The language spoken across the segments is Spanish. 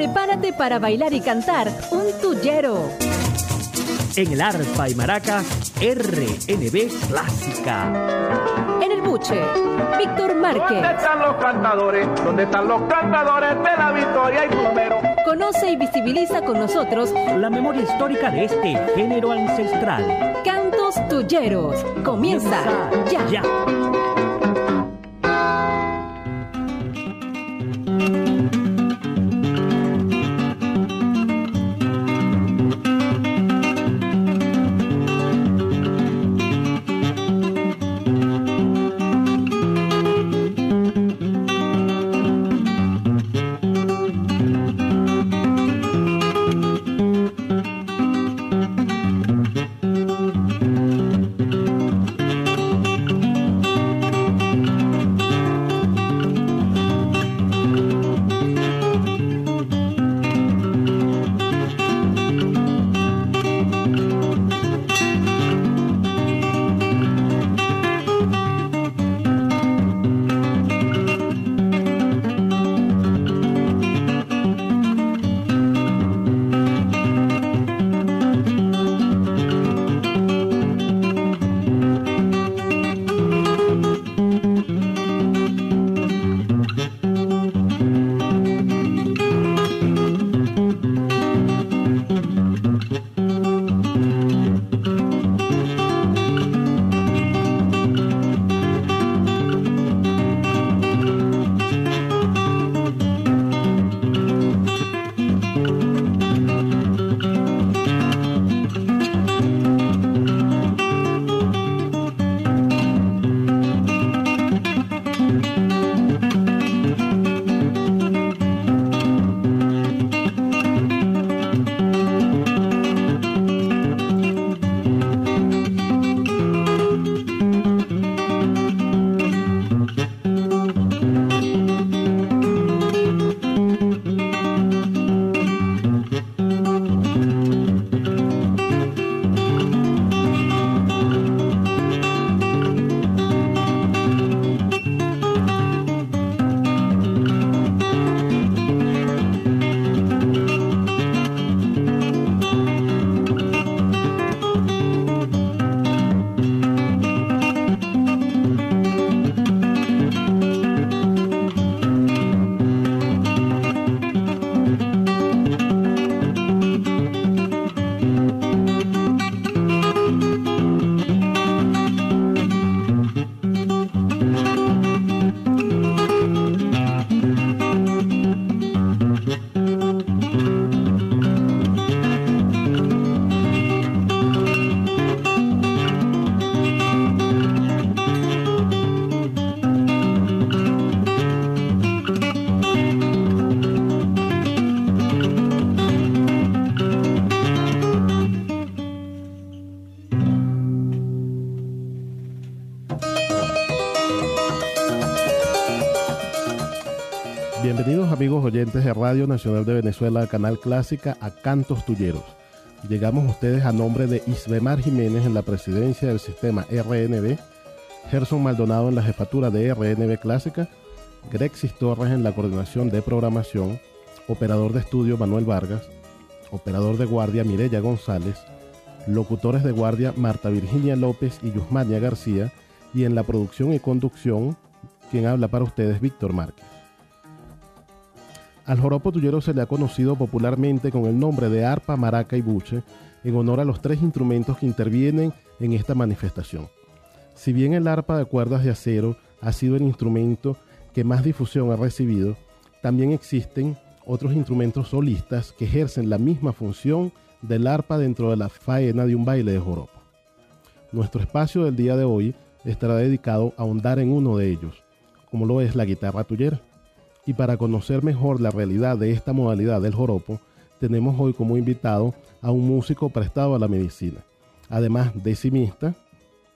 Prepárate para bailar y cantar un tuyero. En el arpa y maraca, RNB Clásica. En el buche, Víctor Márquez. ¿Dónde están los cantadores? ¿Dónde están los cantadores de la victoria y número? Conoce y visibiliza con nosotros La memoria histórica de este género ancestral. Cantos Tuyeros. Comienza ya. Ya. De Radio Nacional de Venezuela, Canal Clásica, a Cantos Tulleros. Llegamos a ustedes a nombre de Isbemar Jiménez en la presidencia del sistema RNB, Gerson Maldonado en la jefatura de RNB Clásica, Grexis Torres en la coordinación de programación, operador de estudio Manuel Vargas, operador de guardia Mireya González, locutores de guardia Marta Virginia López y Yusmania García, y en la producción y conducción, quien habla para ustedes, Víctor Márquez. Al joropo tuyero se le ha conocido popularmente con el nombre de arpa, maraca y buche, en honor a los tres instrumentos que intervienen en esta manifestación. Si bien el arpa de cuerdas de acero ha sido el instrumento que más difusión ha recibido, también existen otros instrumentos solistas que ejercen la misma función del arpa dentro de la faena de un baile de joropo. Nuestro espacio del día de hoy estará dedicado a ahondar en uno de ellos, como lo es la guitarra tuyera. Y para conocer mejor la realidad de esta modalidad del joropo, tenemos hoy como invitado a un músico prestado a la medicina, además decimista,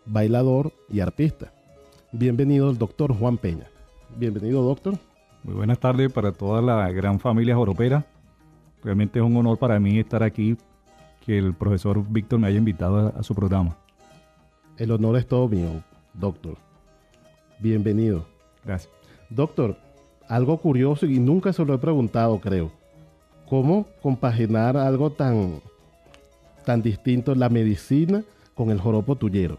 bailador y arpista. Bienvenido el doctor Juan Peña. Bienvenido, doctor. Muy buenas tardes para toda la gran familia joropera. Realmente es un honor para mí estar aquí, que el profesor Víctor me haya invitado a, a su programa. El honor es todo mío, doctor. Bienvenido. Gracias. Doctor, algo curioso y nunca se lo he preguntado, creo. ¿Cómo compaginar algo tan, tan distinto, la medicina, con el joropo tuyero?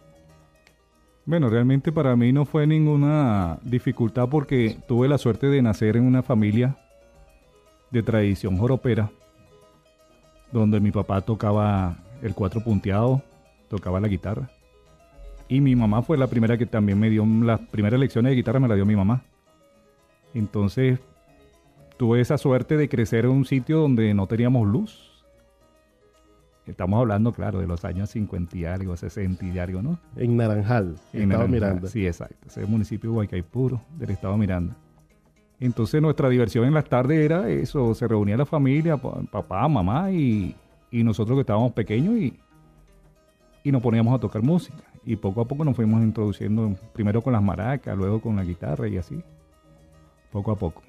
Bueno, realmente para mí no fue ninguna dificultad porque tuve la suerte de nacer en una familia de tradición joropera, donde mi papá tocaba el cuatro punteado, tocaba la guitarra. Y mi mamá fue la primera que también me dio las primeras lecciones de guitarra, me la dio mi mamá. Entonces tuve esa suerte de crecer en un sitio donde no teníamos luz. Estamos hablando, claro, de los años 50 y algo, 60 y algo, ¿no? En Naranjal, En estado Naranjal, Miranda. Sí, exacto. Ese es el municipio de Huaycaipuro, del estado Miranda. Entonces nuestra diversión en las tardes era eso, se reunía la familia, pa- papá, mamá y, y nosotros que estábamos pequeños y, y nos poníamos a tocar música. Y poco a poco nos fuimos introduciendo, primero con las maracas, luego con la guitarra y así, poco a poco.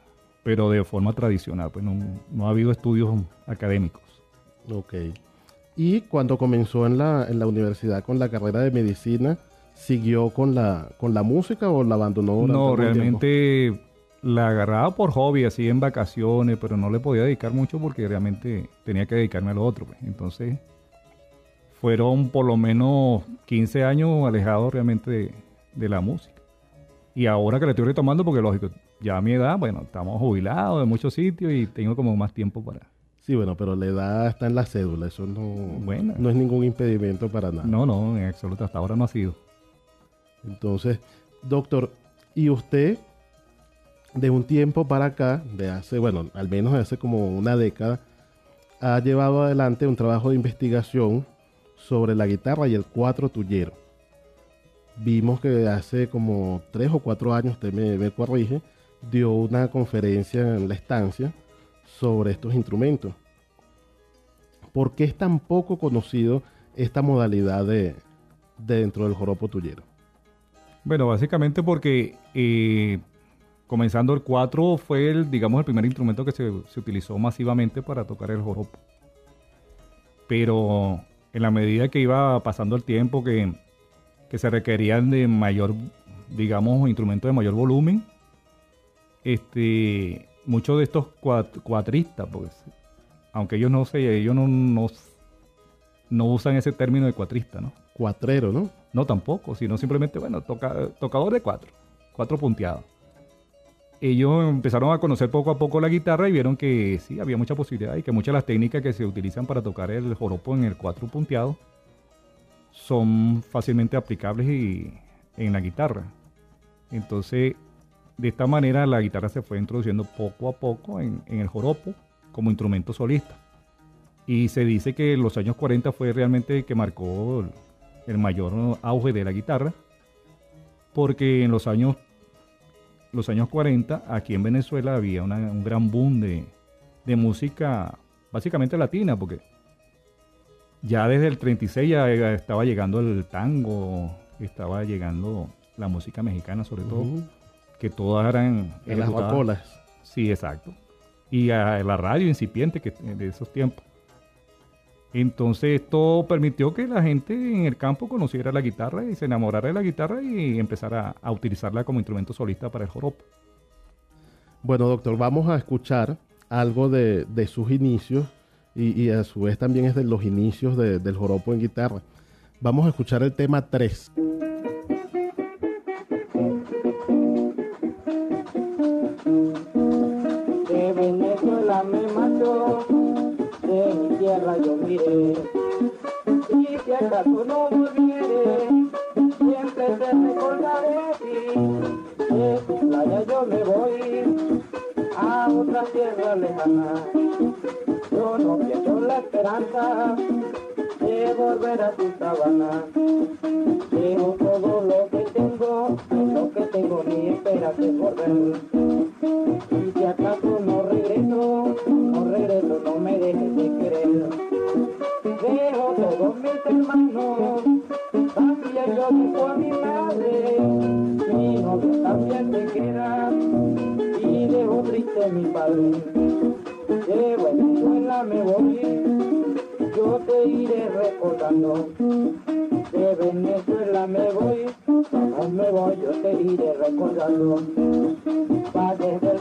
Pero de forma tradicional, pues no, no ha habido estudios académicos. Ok. Y cuando comenzó en la, en la universidad con la carrera de medicina, ¿siguió con la, con la música o la abandonó? No, realmente la agarraba por hobby, así en vacaciones, pero no le podía dedicar mucho porque realmente tenía que dedicarme a lo otro. pues. Entonces, fueron por lo menos 15 años alejados realmente de, de la música. Y ahora que le estoy retomando, porque lógico, ya a mi edad, bueno, estamos jubilados de muchos sitios y tengo como más tiempo para... Sí, bueno, pero la edad está en la cédula, eso no, Bueno. no es ningún impedimento para nada. No, no, en absoluto, hasta ahora no ha sido. Entonces, doctor, ¿y usted de un tiempo para acá, de hace, bueno, al menos de hace como una década, ha llevado adelante un trabajo de investigación sobre la guitarra y el cuatro tuyero? Vimos que hace como tres o cuatro años, usted me, me corrige, dio una conferencia en la estancia sobre estos instrumentos. ¿Por qué es tan poco conocido esta modalidad de, de dentro del joropo tuyero? Bueno, básicamente porque eh, comenzando el 4 fue el, digamos, el primer instrumento que se, se utilizó masivamente para tocar el joropo. Pero en la medida que iba pasando el tiempo, que, que se requerían de mayor, digamos, instrumentos de mayor volumen, este, muchos de estos cuat- cuatristas, pues, aunque ellos no sé, ellos no, no, no usan ese término de cuatrista, ¿no? Cuatrero, ¿no? No tampoco, sino simplemente, bueno, toca, tocador de cuatro, cuatro punteados. Ellos empezaron a conocer poco a poco la guitarra y vieron que sí, había mucha posibilidad y que muchas de las técnicas que se utilizan para tocar el joropo en el cuatro punteado son fácilmente aplicables y- en la guitarra. Entonces, de esta manera la guitarra se fue introduciendo poco a poco en, el joropo como instrumento solista. Y se dice que los años 40 fue realmente que marcó el- el mayor auge de la guitarra, porque en los años, los años 40 aquí en Venezuela había un gran boom de, de música básicamente latina, porque ya desde el 36 ya estaba llegando el tango, estaba llegando la música mexicana sobre todo. Que todas eran... En las bacolas. Sí, exacto. Y a la radio incipiente que, de esos tiempos. Entonces esto permitió que la gente en el campo conociera la guitarra y se enamorara de la guitarra y empezara a, a utilizarla como instrumento solista para el joropo. Bueno, doctor, vamos a escuchar algo de, de sus inicios y, y a su vez también es de los inicios de- del joropo en guitarra. Vamos a escuchar el tema 3. Tierra yo miré. Y si acaso no volviere, siempre te recordaré de ti. De tu playa yo me voy a otra tierra lejana. Yo no pierdo la esperanza de volver a tu sabana. Dejo todo lo que tengo, lo que tengo ni esperas de volver. Y si acaso no regreso, no regreso, no me dejes de querer. Dejo todos mis hermanos, también yo dejo a mi madre. Mi novio también se queda, y dejo triste mi padre. De Venezuela me voy, yo te iré recordando. De Venezuela me voy, no me voy, yo te iré recordando. Pa' desde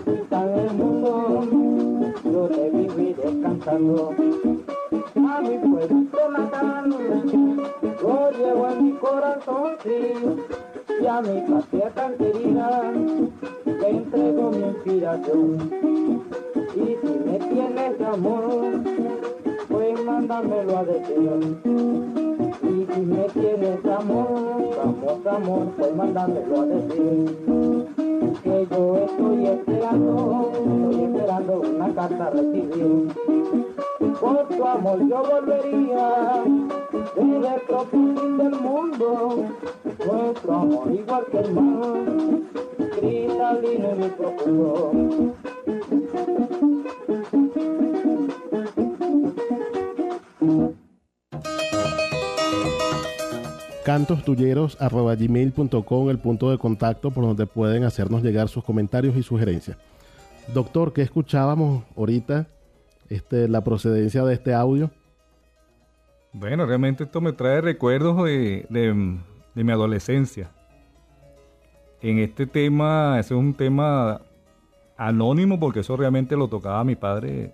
el mundo, yo te viviré cantando. A mi pueblito natal, lo llevo en mi corazón, sí, y a mi patria tan le entrego mi inspiración. Y si me tienes amor, pues mándamelo a decir. Y si me tienes amor, amor, amor, pues mándamelo a decir. Que yo estoy esperando, estoy esperando una carta a recibir. Por tu amor yo volvería desde el del mundo. Nuestro amor igual que el mar, cristalino y profundo. cantostulleros.gmail.com el punto de contacto por donde pueden hacernos llegar sus comentarios y sugerencias. Doctor, ¿qué escuchábamos ahorita? Este, la procedencia de este audio. Bueno, realmente esto me trae recuerdos de, de- de mi adolescencia. En este tema, ese es un tema anónimo porque eso realmente lo tocaba mi padre,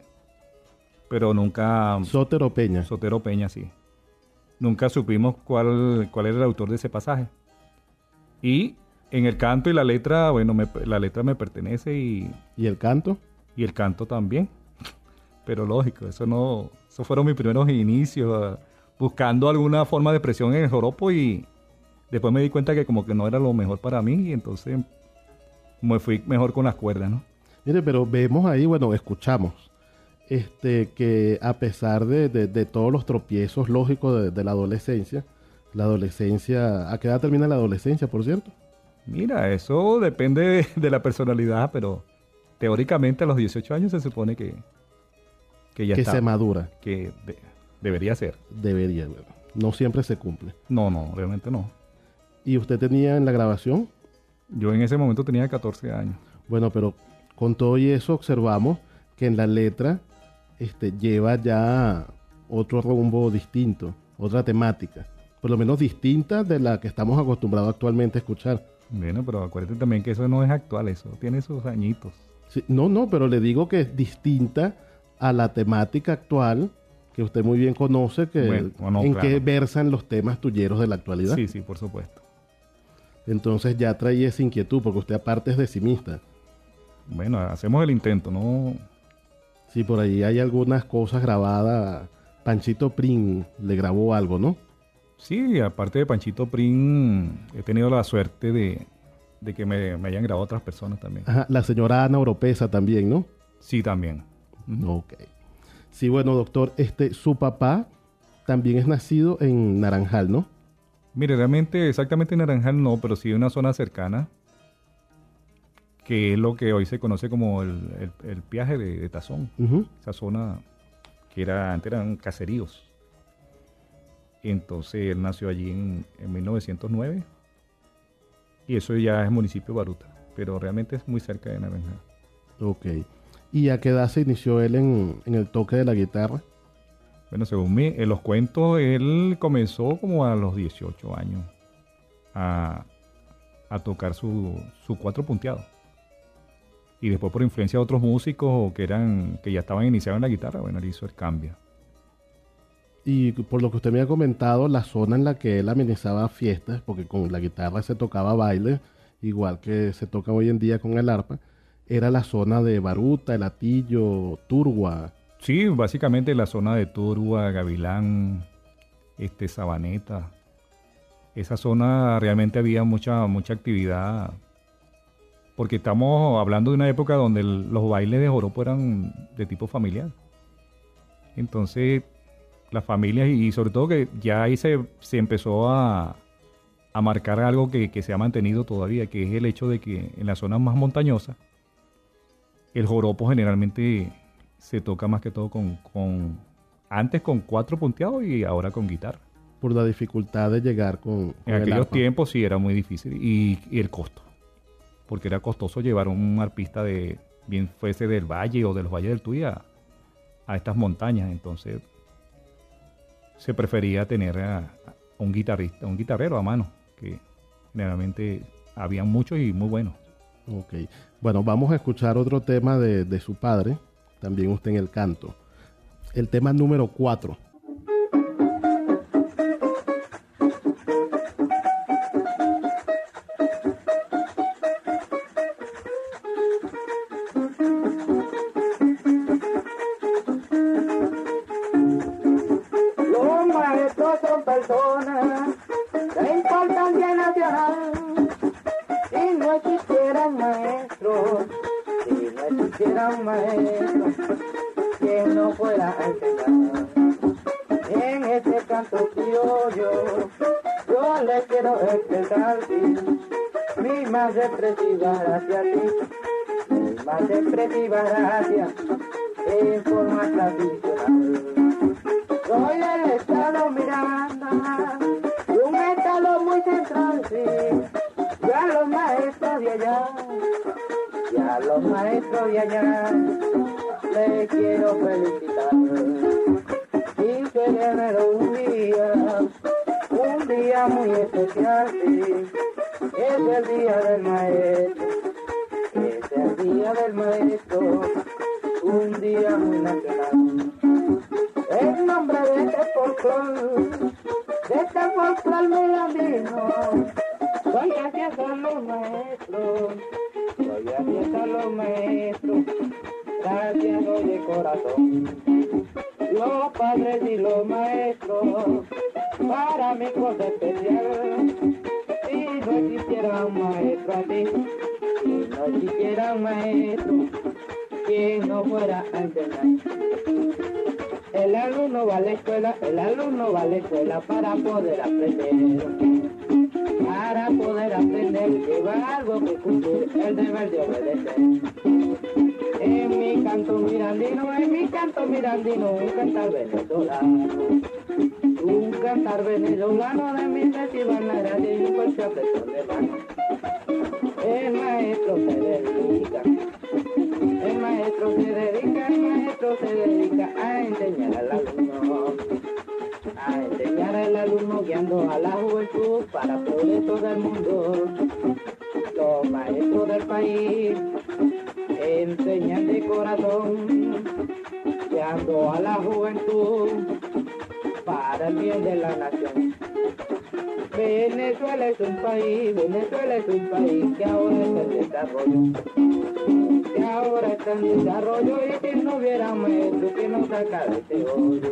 pero nunca... Sotero Peña. Sotero Peña, sí. Nunca supimos cuál, cuál era el autor de ese pasaje. Y en el canto y la letra, bueno, me- la letra me pertenece y, ¿Y el canto? y el canto también. Pero lógico, eso no, esos fueron mis primeros inicios, ah, buscando alguna forma de expresión en el joropo y después me di cuenta que como que no era lo mejor para mí y entonces me fui mejor con las cuerdas, ¿no? Mire, pero vemos ahí, bueno, escuchamos, este, que a pesar de, de- de todos los tropiezos lógicos de, de la adolescencia, la adolescencia, ¿a qué edad termina la adolescencia, por cierto? Mira, eso depende de, la personalidad, pero teóricamente a los 18 años se supone que, que ya que está, se madura, que de- debería ser. debería, bueno, no siempre se cumple. No, no, realmente no. ¿Y usted tenía en la grabación? Yo en ese momento tenía 14 años. Bueno, pero con todo y eso observamos que en la letra este, lleva ya otro rumbo distinto, otra temática, por lo menos distinta de la que estamos acostumbrados actualmente a escuchar. Bueno, pero acuérdate también que eso no es actual, eso tiene sus añitos. Sí, no, no, pero le digo que es distinta a la temática actual que usted muy bien conoce, que Bueno, bueno, en claro. qué versan los temas tulleros de la actualidad. Sí, sí, por supuesto. Entonces ya traía esa inquietud, porque usted aparte es decimista. Bueno, hacemos el intento, ¿no? Sí, por ahí hay algunas cosas grabadas. Panchito Prin le grabó algo, ¿no? Sí, aparte de Panchito Prin, he tenido la suerte de, de que me, me hayan grabado otras personas también. Ajá, la señora Ana Oropesa también, ¿no? Sí, también. Ok. Sí, bueno, doctor, este, su papá también es nacido en Naranjal, ¿no? Mire, realmente exactamente en Naranjal no, pero sí en una zona cercana, que es lo que hoy se conoce como el, el, el viaje de, de Tazón. Esa zona que era, antes eran caseríos. Entonces él nació allí en, en 1909. Y eso ya es municipio de Baruta, pero realmente es muy cerca de Naranjal. Ok. ¿Y a qué edad se inició él en, en el toque de la guitarra? Bueno, según mi, en los cuentos, él comenzó como a los 18 años a, a tocar su, su cuatro punteado. Y después por influencia de otros músicos que eran que ya estaban iniciados en la guitarra, bueno, él hizo el cambio. Y por lo que usted me ha comentado, la zona en la que él amenizaba fiestas, porque con la guitarra se tocaba baile, igual que se toca hoy en día con el arpa, era la zona de Baruta, El Atillo, Turgua. Sí, básicamente la zona de Turua, Gavilán, este, Sabaneta. Esa zona realmente había mucha, mucha actividad. Porque estamos hablando de una época donde el- los bailes de joropo eran de tipo familiar. Entonces, las familias y sobre todo que ya ahí se, se empezó a, a marcar algo que, que se ha mantenido todavía, que es el hecho de que en las zonas más montañosas, el joropo generalmente se toca más que todo con, con antes con cuatro punteados y ahora con guitarra. por la dificultad de llegar con, con En el aquellos tiempos sí era muy difícil y, y el costo, porque era costoso llevar un arpista de bien fuese del valle o de los valles del Tuy a, estas montañas, entonces se prefería tener a, un guitarrista, un guitarrero a mano, que generalmente había muchos y muy buenos. Ok. Bueno, vamos a escuchar otro tema de, de su padre, también usted en el canto. el tema número 4. Maestros, si no existieran maestros, que no fuera a enseñar. En este canto criollo, yo le quiero expresar mi más expresiva gracia a ti, mi más expresiva gracia en forma tradicional. Soy del estado Miranda, allá, ya los maestros de allá, les quiero felicitar. 15 de enero un día, un día muy especial, sí. Es el día del maestro, es el día del maestro, un día muy nacional. En nombre de este folclor, de este folclor mirandino, soy gracias a los maestros, soy gracias a los maestros, gracias doy de corazón. Los padres y los maestros, para mí cosa especial. Si no existiera un maestro así, si no existiera un maestro, que no fuera a enseñar. El alumno va a la escuela, el alumno va a la escuela para poder aprender. Para poder aprender, lleva algo que cumplir, el deber de obedecer. En mi canto mirandino, en mi canto mirandino, un cantar venezolano. Un cantar venezolano de mi festival nacional y un fuerte apretón de mano. El maestro se dedica, el maestro se se dedica a enseñar al alumno, a enseñar al alumno guiando a la juventud para progreso del mundo. Los maestros del país enseñan de corazón, guiando a la juventud para el bien de la nación. Venezuela es un país, Venezuela es un país que ahora está en desarrollo. Que ahora está en desarrollo y que no hubiera maestro que nos saca de este hoyo.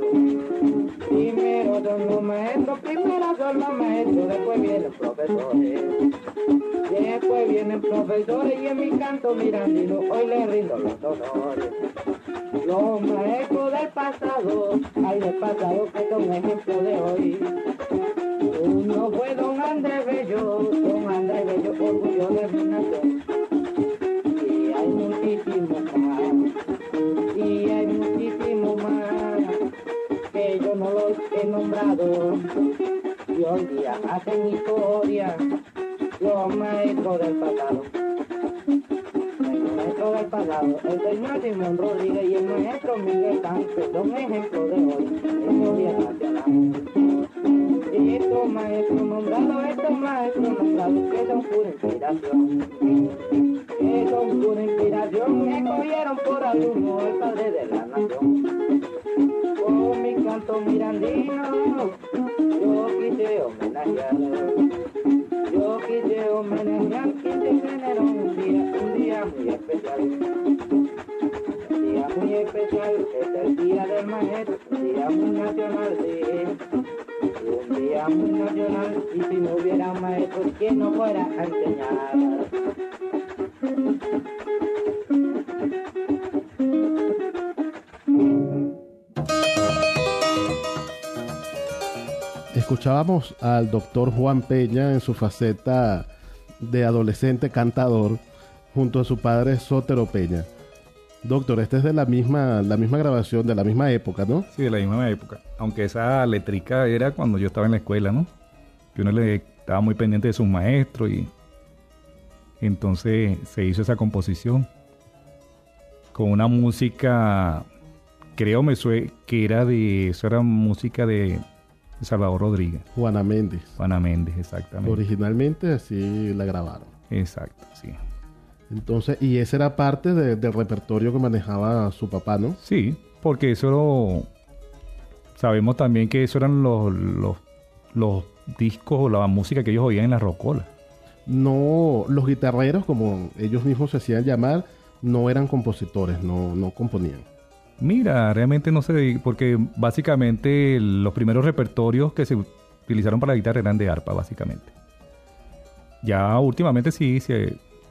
Primero son los maestros, primero son los maestros, después vienen profesores. Después vienen profesores y en mi canto mirandino hoy les rindo los honores. Los maestros del pasado, hay del pasado que son ejemplo de hoy. Uno fue don Andrés Bello, don Andrés Bello, orgullo de nación. Y hay muchísimos más, y hay muchísimos más, que yo no los he nombrado. Y hoy día hacen historia, los maestros del pasado. El maestro del pasado, el señor Simón Rodríguez y el maestro Miguel Sánchez son ejemplos de hoy, historia nacional. Y estos maestros nombrados, estos maestros nombrados que son pura inspiración, que son pura inspiración, me cogieron por alumno el padre de la nación. Con mi canto mirandino, yo quise homenajear, yo quise homenajear, quise generar un día, un día muy especial. Día muy especial, es el día del maestro, un día muy nacional, sí. Un día muy nacional, y si no hubiera maestro, que no fuera a enseñar. Escuchábamos al doctor Juan Peña en su faceta de adolescente cantador junto a su padre Sotero Peña. Doctor, esta es de la misma, la misma grabación, de la misma época, ¿no? Sí, de la misma época. Aunque esa letrica era cuando yo estaba en la escuela, ¿no? Que uno le estaba muy pendiente de sus maestros y entonces se hizo esa composición con una música, creo me sue que era de, eso era música de Salvador Rodríguez, Juana Méndez. Juana Méndez, exactamente. Originalmente así la grabaron. Exacto, sí. Entonces, y ese era parte de- del repertorio que manejaba su papá, ¿no? Sí, porque eso lo- sabemos también que eso eran los, los, los discos o la música que ellos oían en la rocola. No, los guitarreros, como ellos mismos se hacían llamar, no eran compositores, no, no componían. Mira, realmente no sé, porque básicamente los primeros repertorios que se utilizaron para la guitarra eran de arpa, básicamente. Ya últimamente sí, sí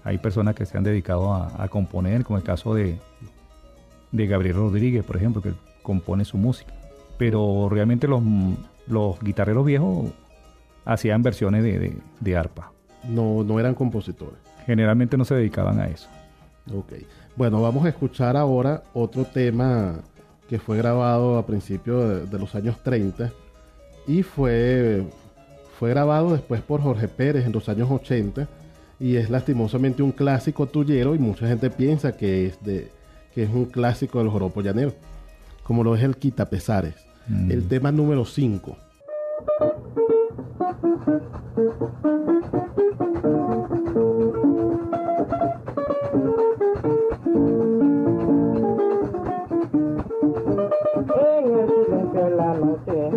hay personas que se han dedicado a, a componer, como el caso de, de Gabriel Rodríguez, por ejemplo, que compone su música. Pero realmente los, los guitarreros viejos hacían versiones de, de- de arpa. No, no eran compositores. Generalmente no se dedicaban a eso. Ok. Bueno, vamos a escuchar ahora otro tema que fue grabado a principios de, de los años 30 y fue, fue grabado después por Jorge Pérez en los años 80 y es lastimosamente un clásico tuyero y mucha gente piensa que es, de, que es un clásico del joropo llanero, como lo es el Quitapesares. Mm. El tema número 5. En el silencio de la noche,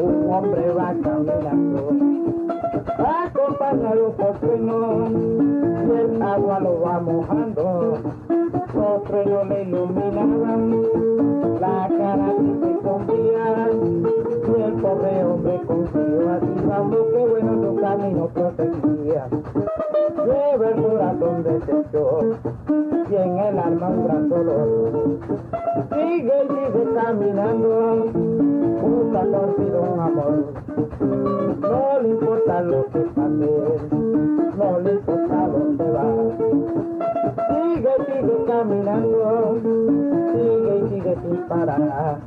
un hombre va caminando, y el agua lo va mojando. Los truenos le iluminaban la cara que se escondía, y el pobre hombre confió vamos que bueno su camino protegía. Lleva el corazón deshecho, y en el alma un gran dolor. Sigue y sigue caminando, buscando al fin un amor. No le importa lo que pase, no le importa dónde va. Sigue sigue caminando, sigue y sigue sin parar.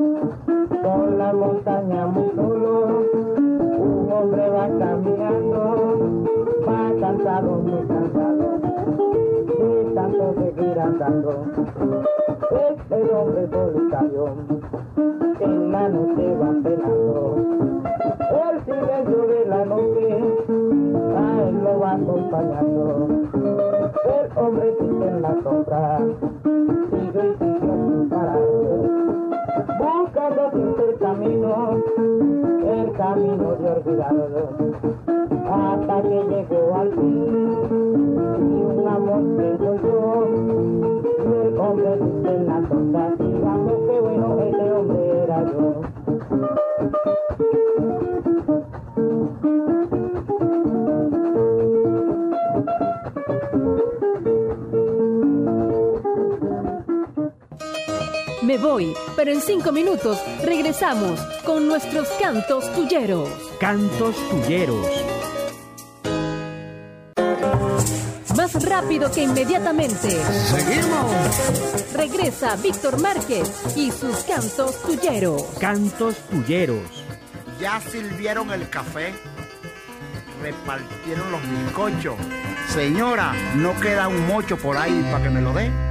Con la montaña muy solo, hombre va caminando, va cansado, muy cansado, de tanto seguir andando. Es el hombre solitario en la noche va penando. El silencio de la noche a él lo va acompañando. El hombrecito en la sombra sigue y sigue sin parar. Buscando siempre el camino, camino de olvidado. Hasta que llegó al fin y un amor se encontró. Y el hombre en la sombra, digamos que bueno, ese hombre era yo. Me voy, pero en cinco minutos regresamos con nuestros cantos tulleros. Cantos Tulleros. Más rápido que inmediatamente. ¡Seguimos! Regresa Víctor Márquez y sus cantos tulleros. Cantos Tulleros. Ya sirvieron el café, repartieron los bizcochos. Señora, no queda un mocho por ahí para que me lo dé.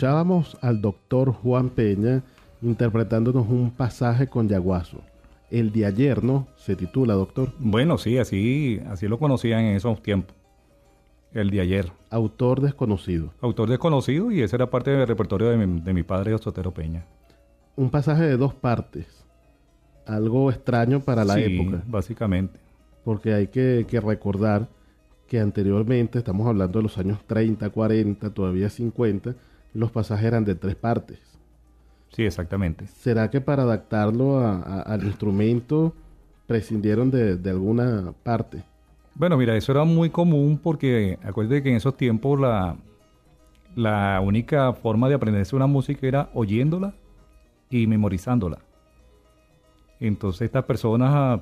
Escuchábamos al doctor Juan Peña interpretándonos un pasaje con Yaguazo. El de ayer, ¿no? Se titula, doctor. Bueno, sí, así, así lo conocían en esos tiempos. El de ayer. Autor desconocido. Autor desconocido y esa era parte del repertorio de mi, de mi padre, Sotero Peña. Un pasaje de dos partes. Algo extraño para la Sí, época. básicamente. Porque hay que, que recordar que anteriormente, estamos hablando de los años 30, 40, todavía 50, los pasajes eran de tres partes. Sí, exactamente. ¿Será que para adaptarlo a- a- al instrumento prescindieron de, de alguna parte? Bueno, mira, eso era muy común porque acuérdate que en esos tiempos la, la única forma de aprenderse una música era oyéndola y memorizándola. Entonces estas personas, ah,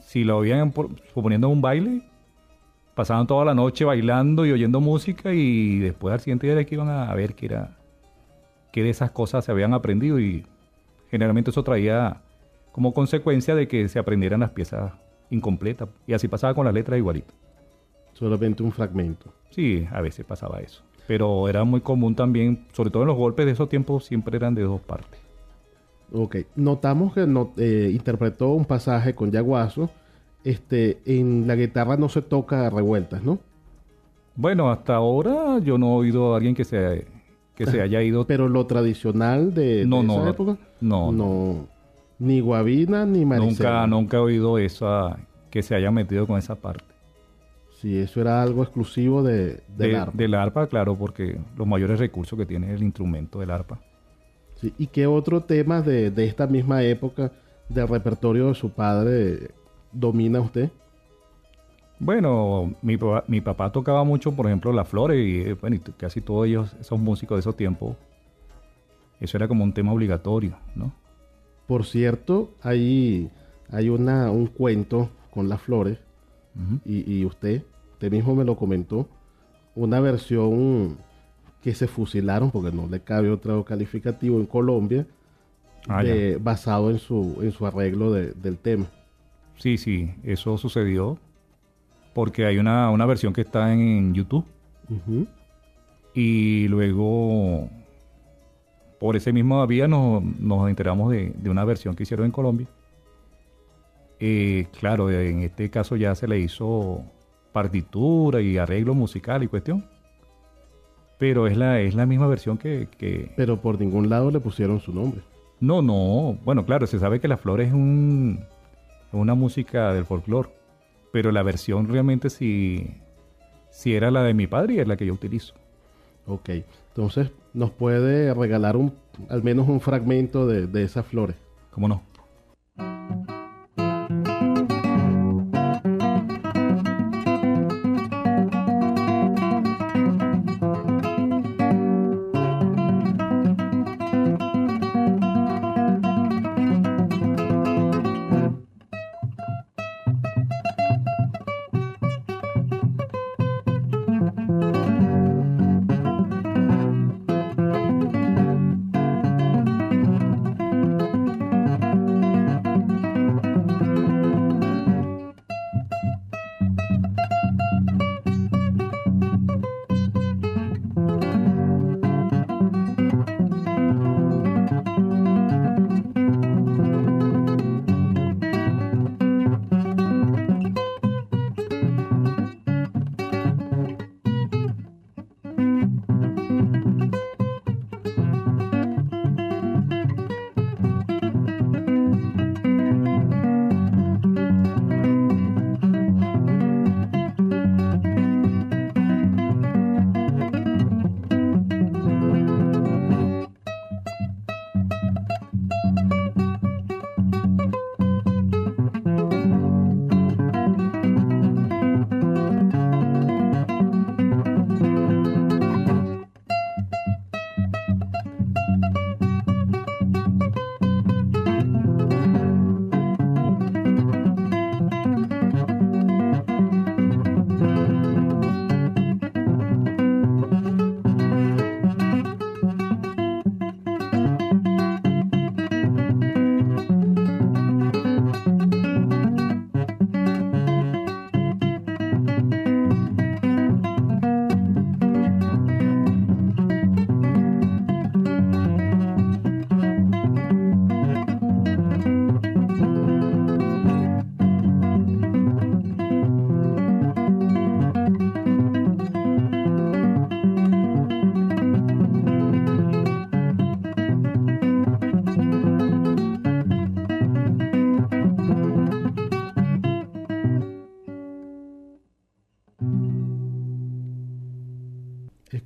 si la oían por- suponiendo un baile, pasaban toda la noche bailando y oyendo música y después al siguiente día que iban a ver qué era, qué de esas cosas se habían aprendido y generalmente eso traía como consecuencia de que se aprendieran las piezas incompletas. Y así pasaba con las letras igualito. Solamente un fragmento. Sí, a veces pasaba eso. Pero era muy común también, sobre todo en los golpes de esos tiempos, siempre eran de dos partes. Ok, notamos que no- eh, interpretó un pasaje con Yaguazo. Este, en la guitarra no se toca revueltas, ¿no? Bueno, hasta ahora yo no he oído a alguien que se, que se haya ido. Pero lo tradicional de, de No, esa no, época, no, no, ni guabina ni maricela. nunca, nunca he oído eso, a- que se haya metido con esa parte. Sí, eso era algo exclusivo de, del De- arpa. Del arpa, claro, porque los mayores recursos que tiene el instrumento del arpa. Sí, ¿Y qué otro tema de, de esta misma época del repertorio de su padre domina usted? Bueno, mi, mi papá tocaba mucho, por ejemplo, las flores y, eh, bueno, casi todos ellos, esos músicos de esos tiempos, eso era como un tema obligatorio, ¿no? Por cierto, hay, hay una, un cuento con las flores y, y usted, usted mismo me lo comentó, una versión que se fusilaron, porque no le cabe otro calificativo en Colombia, Ah, de- basado en su, en su arreglo de- del tema. Sí, sí, eso sucedió porque hay una, una versión que está en YouTube y luego por ese mismo vía nos, nos enteramos de, de una versión que hicieron en Colombia. Eh, claro, en este caso ya se le hizo partitura y arreglo musical y cuestión. Pero es la, es la misma versión que, que- Pero por ningún lado le pusieron su nombre. No, no. Bueno, claro, se sabe que La Flor es un, una música del folclore. Pero la versión realmente sí, sí era la de mi padre y es la que yo utilizo. Ok, entonces nos puede regalar un, al menos un fragmento de, de esas flores. ¿Cómo no?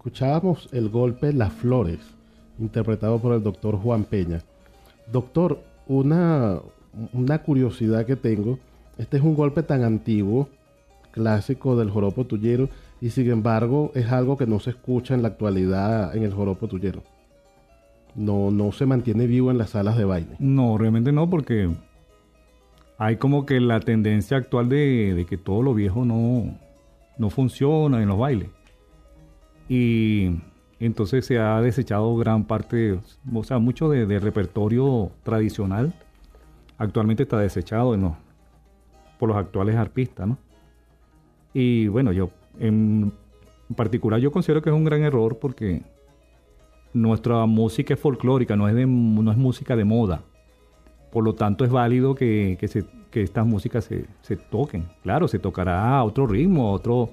Escuchábamos el golpe Las Flores, interpretado por el doctor Juan Peña. Doctor, una, una curiosidad que tengo, este es un golpe tan antiguo, clásico del joropo tuyero, y sin embargo es algo que no se escucha en la actualidad en el joropo tuyero. No, no se mantiene vivo en las salas de baile. No, realmente no, porque hay como que la tendencia actual de, de que todo lo viejo no, no funciona en los bailes. Y entonces se ha desechado gran parte, o sea, mucho de, de repertorio tradicional actualmente está desechado los- por los actuales arpistas, ¿no? Y bueno, yo en particular yo considero que es un gran error porque nuestra música es folclórica, no es, de, no es música de moda. Por lo tanto, es válido que, que estas músicas se, se toquen. Claro, se tocará a otro ritmo, a otro,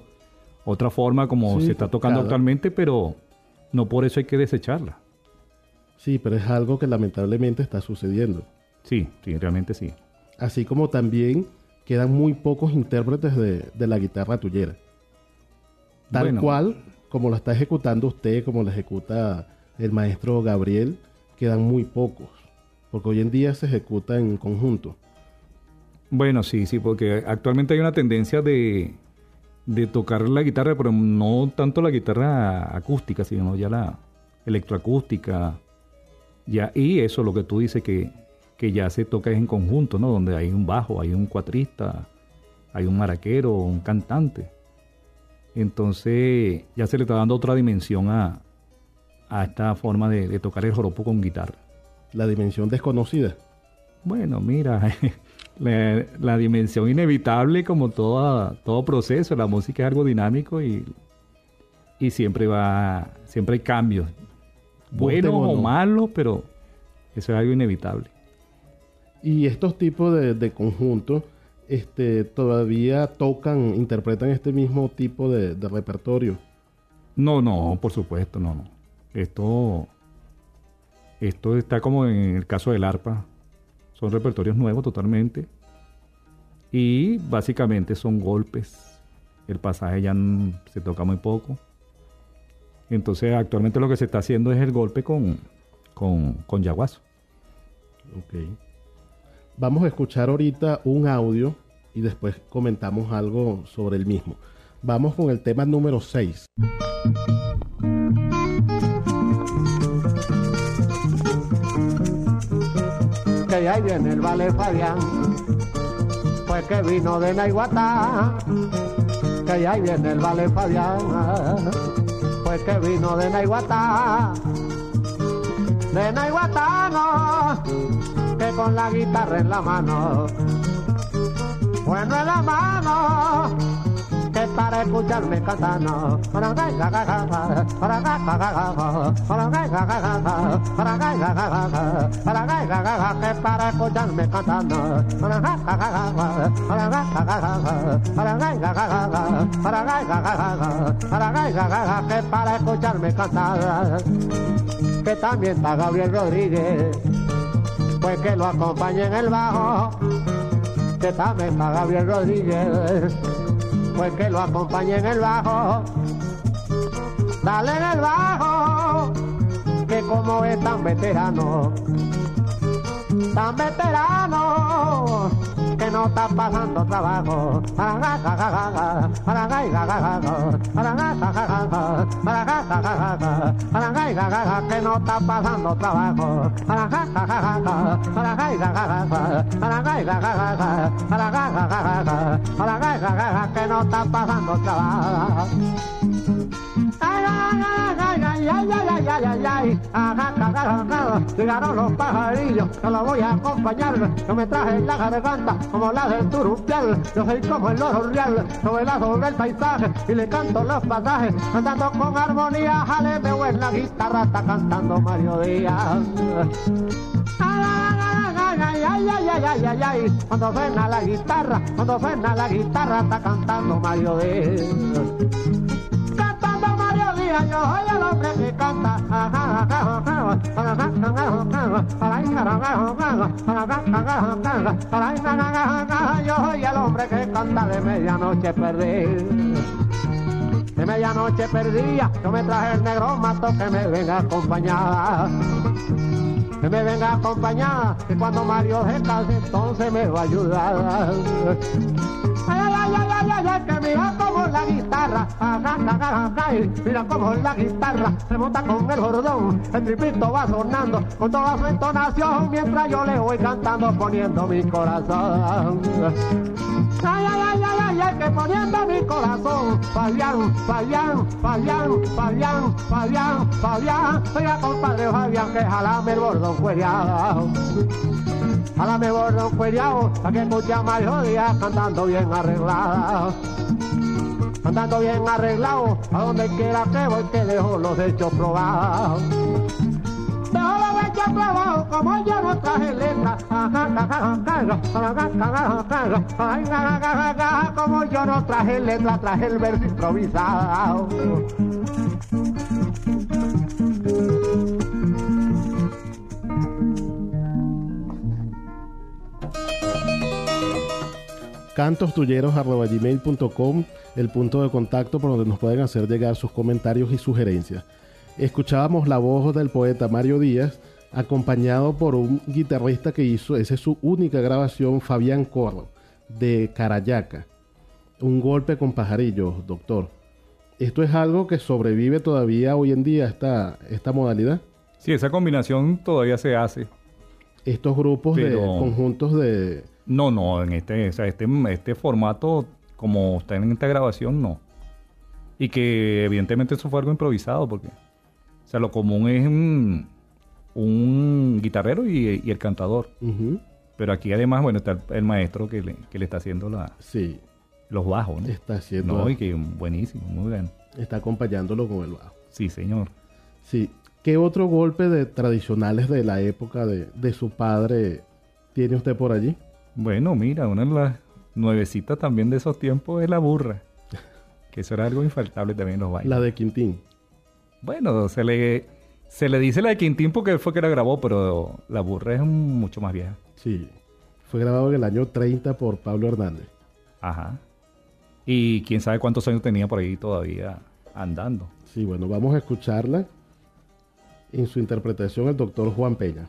otra forma como Sí, se está tocando claro. actualmente, pero no por eso hay que desecharla. Sí, pero es algo que lamentablemente está sucediendo. Sí, sí, realmente sí. Así como también quedan muy pocos intérpretes de, de la guitarra tuyera. Tal Bueno. cual, como lo está ejecutando usted, como lo ejecuta el maestro Gabriel, quedan muy pocos. Porque hoy en día se ejecuta en conjunto. Bueno, sí, sí, porque actualmente hay una tendencia de, de tocar la guitarra, pero no tanto la guitarra acústica, sino ya la electroacústica. Ya, y eso, lo que tú dices, que, que ya se toca es en conjunto, ¿no? Donde hay un bajo, hay un cuatrista, hay un maraquero, un cantante. Entonces ya se le está dando otra dimensión a, a esta forma de, de tocar el joropo con guitarra. La dimensión desconocida. Bueno, mira, la, la dimensión inevitable como toda, todo proceso, la música es algo dinámico y, y siempre va, siempre hay cambios, buenos o no. malos, pero eso es algo inevitable. Y estos tipos de, de conjuntos este, todavía tocan, interpretan este mismo tipo de, de repertorio. No, no, por supuesto, no, no. Esto, esto está como en el caso del arpa, son repertorios nuevos totalmente y básicamente son golpes. El pasaje ya se toca muy poco. Entonces actualmente lo que se está haciendo es el golpe con, con, con yaguazo. Ok. Vamos a escuchar ahorita un audio y después comentamos algo sobre el mismo. Vamos con el tema número 6. Que de ahí viene el vale Fabián, pues que vino de Naiguatá, que de ahí viene el vale Fabián, pues que vino de Naiguatá, de Naiguatá no, que con la guitarra en la mano, bueno en la mano, para escucharme cantar. Que para escucharme cantar. Que para escucharme cantar. Que también está Gabriel Rodríguez, pues que lo acompañe en el bajo. Que también está Gabriel Rodríguez pues que lo acompañe en el bajo. Dale en el bajo, que como es tan veterano, tan veterano, no está pasando trabajo. Que no está pasando trabajo. Que no está pasando trabajo. Llegaron los pajarillos, no los voy a acompañar. Yo me traje la garganta como la del turumpial. Yo soy como el oro real, novelazo del paisaje y le canto los pasajes. Cantando con armonía, jale me en la guitarra, está cantando Mario Díaz. Ay, ay, ay, ay, cuando suena la guitarra, cuando suena la guitarra, está cantando Mario Díaz. Yo soy el hombre que canta de medianoche perdido de medianoche perdía, yo me traje el negro mato que me venga acompañada. Que me venga acompañada, que cuando Mario se case entonces me va a ayudar. Ay, ay, ay, ay, ay, ay que mira como la guitarra, ajá, ay, mira como la guitarra se monta con el jordón, el tripito va sonando con toda su entonación mientras yo le voy cantando poniendo mi corazón. Ay, ay, ay, ay, ay, que poniendo mi corazón, Fabián, Fabián, Fabián, Fabián, Fabián, Fabián, oiga compadre Fabián que jalame el bordón cueriado. Jálame bordón cueriado, para que escuche a Mario Díaz cantando bien arreglado. Cantando bien arreglado, a donde quiera que voy que dejo los hechos probados. Dejo los hechos probados, como yo no traje letra. Como yo no traje letra, traje el verso improvisado. cantostulleros.com, el punto de contacto por donde nos pueden hacer llegar sus comentarios y sugerencias. Escuchábamos la voz del poeta Mario Díaz, acompañado por un guitarrista que hizo, esa es su única grabación, Fabián Corro, de Carayaca. Un golpe con pajarillos, doctor. ¿Esto es algo que sobrevive todavía hoy en día, esta, esta modalidad? Sí, esa combinación todavía se hace. Estos grupos de conjuntos de... No, no, en este, o sea, este, este formato, como está en esta grabación, no. Y que evidentemente eso fue algo improvisado, porque, o sea, lo común es un, un guitarrero y, y el cantador. Pero aquí además, bueno, está el, el maestro que le, que le está haciendo la, Sí, los bajos, ¿no? está haciendo... No, y que buenísimo, muy bueno. Está acompañándolo con el bajo. Sí, señor. Sí. ¿Qué otro golpe de tradicionales de la época de, de su padre tiene usted por allí? Bueno, mira, una de las nuevecitas también de esos tiempos es la burra. Que eso era algo infaltable también en los bailes. La de Quintín. Bueno, se le, se le dice la de Quintín porque fue que la grabó, pero la burra es mucho más vieja. Sí. Fue grabado en el año 30 por Pablo Hernández. Ajá. Y quién sabe cuántos años tenía por ahí todavía andando. Sí, bueno, vamos a escucharla en su interpretación el doctor Juan Peña.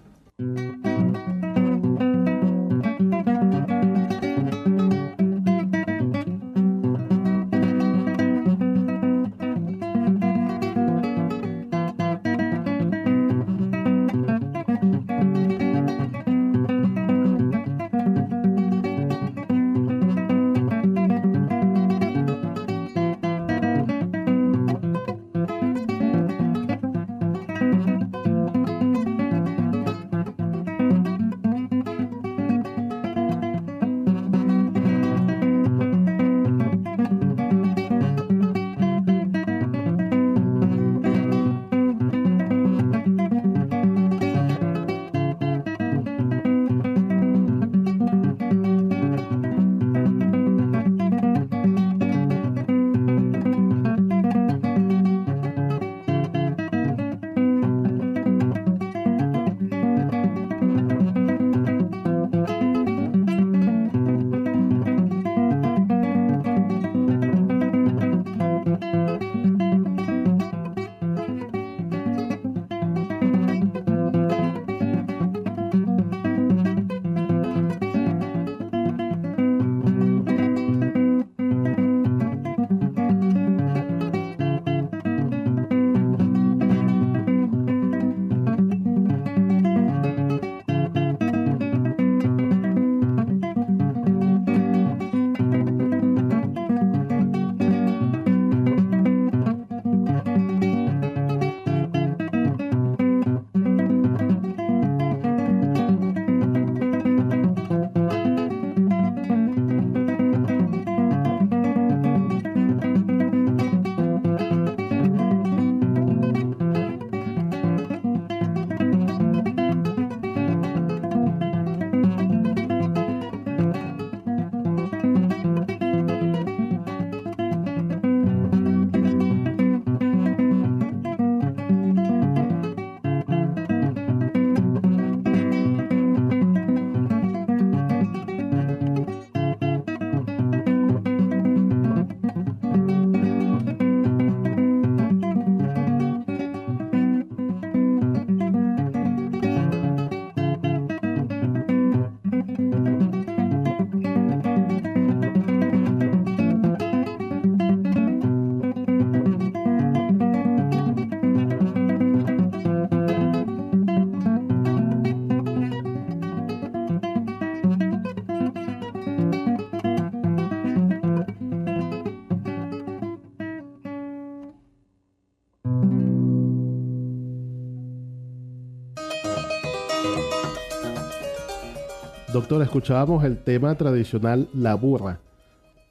Doctor, escuchábamos el tema tradicional La Burra,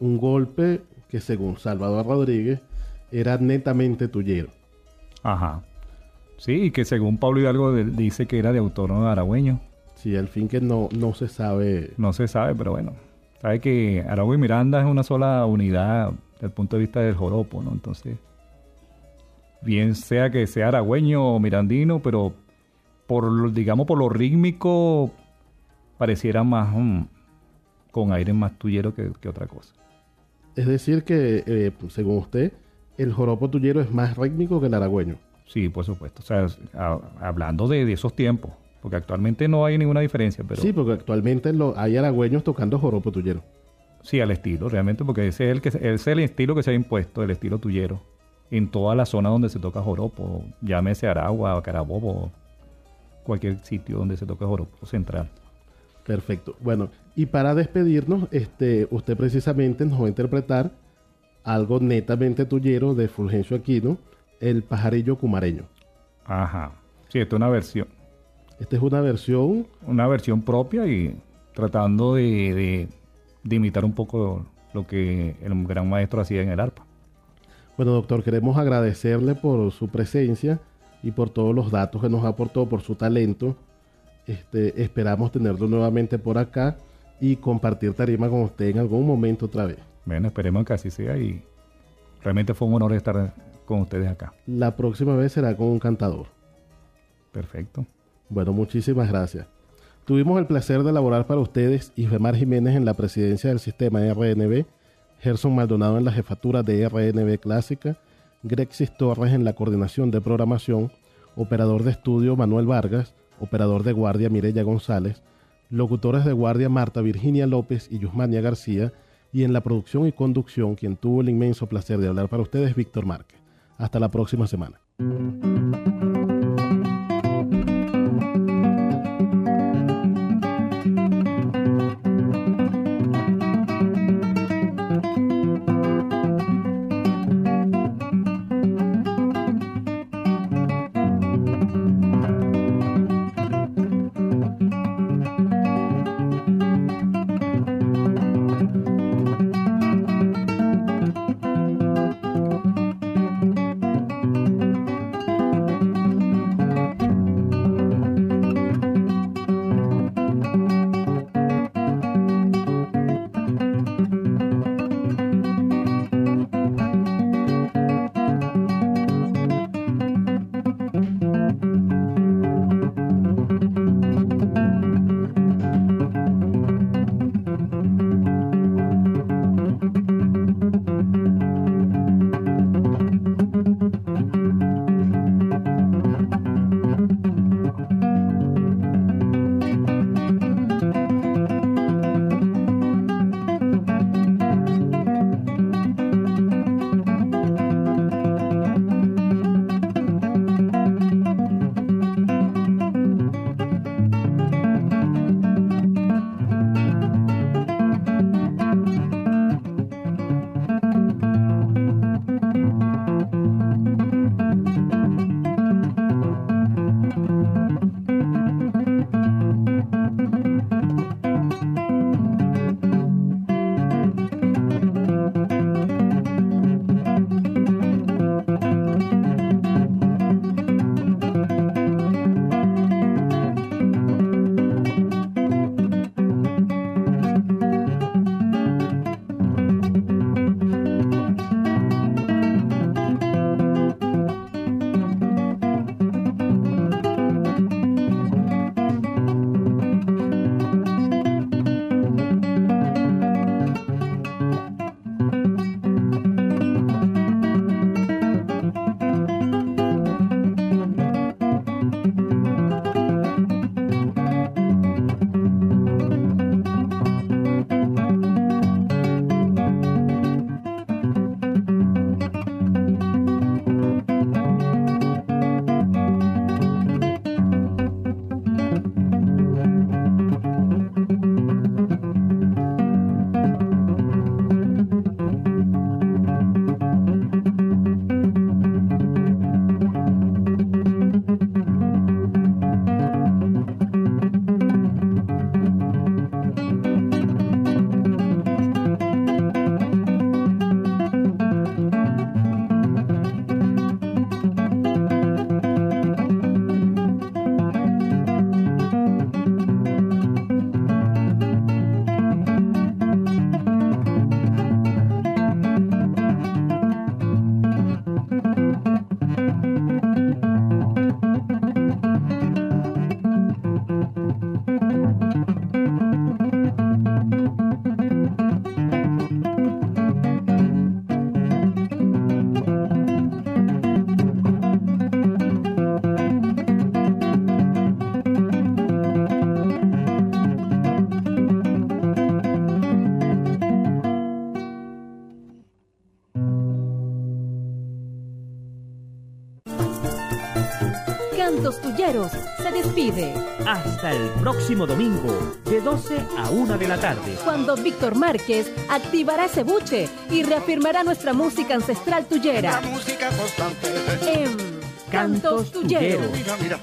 un golpe que según Salvador Rodríguez era netamente tuyero. Ajá. Sí, y que según Pablo Hidalgo de- dice que era de autor aragüeño. Sí, al fin que no, no se sabe. No se sabe, pero bueno. Sabe que Aragua y Miranda es una sola unidad desde el punto de vista del joropo, ¿no? Entonces, bien sea que sea aragüeño o mirandino, pero por, digamos, por lo rítmico, pareciera más mm, con aire más tuyero que, que otra cosa. Es decir, que eh, según usted, el joropo tuyero es más rítmico que el aragüeño. Sí, por supuesto. O sea, a- hablando de, de esos tiempos, porque actualmente no hay ninguna diferencia, pero Sí, porque actualmente lo, hay aragüeños tocando joropo tuyero. Sí, al estilo, realmente, porque ese es el que ese es el estilo que se ha impuesto, el estilo tuyero, en toda la zona donde se toca joropo, llámese Aragua, Carabobo, cualquier sitio donde se toca joropo central. Perfecto. Bueno, y para despedirnos, este, usted precisamente nos va a interpretar algo netamente tuyero de Fulgencio Aquino, el pajarillo cumareño. Ajá. Sí, esto es una versión, Esta es una versión, una versión propia y tratando de, de- de imitar un poco lo que el gran maestro hacía en el arpa. bueno doctor, queremos agradecerle por su presencia y por todos los datos que nos aportó, por su talento. Este, esperamos tenerlo nuevamente por acá y compartir tarima con usted en algún momento otra vez. Bueno, esperemos que así sea y realmente fue un honor estar con ustedes acá. La próxima vez será con un cantador. Perfecto. Bueno, muchísimas gracias. Tuvimos el placer de elaborar para ustedes Isbemar Jiménez en la presidencia del sistema RNB, Gerson Maldonado en la jefatura de RNB Clásica, Grexis Torres en la coordinación de programación, operador de estudio Manuel Vargas, operador de guardia Mireya González, locutores de guardia Marta Virginia López y Yusmania García, y en la producción y conducción quien tuvo el inmenso placer de hablar para ustedes, Víctor Márquez. Hasta la próxima semana. Próximo domingo, de 12 a 1 de la tarde. Cuando Víctor Márquez activará ese buche y reafirmará nuestra música ancestral La tullera música constante. en Cantos Tulleros. Mira, mira.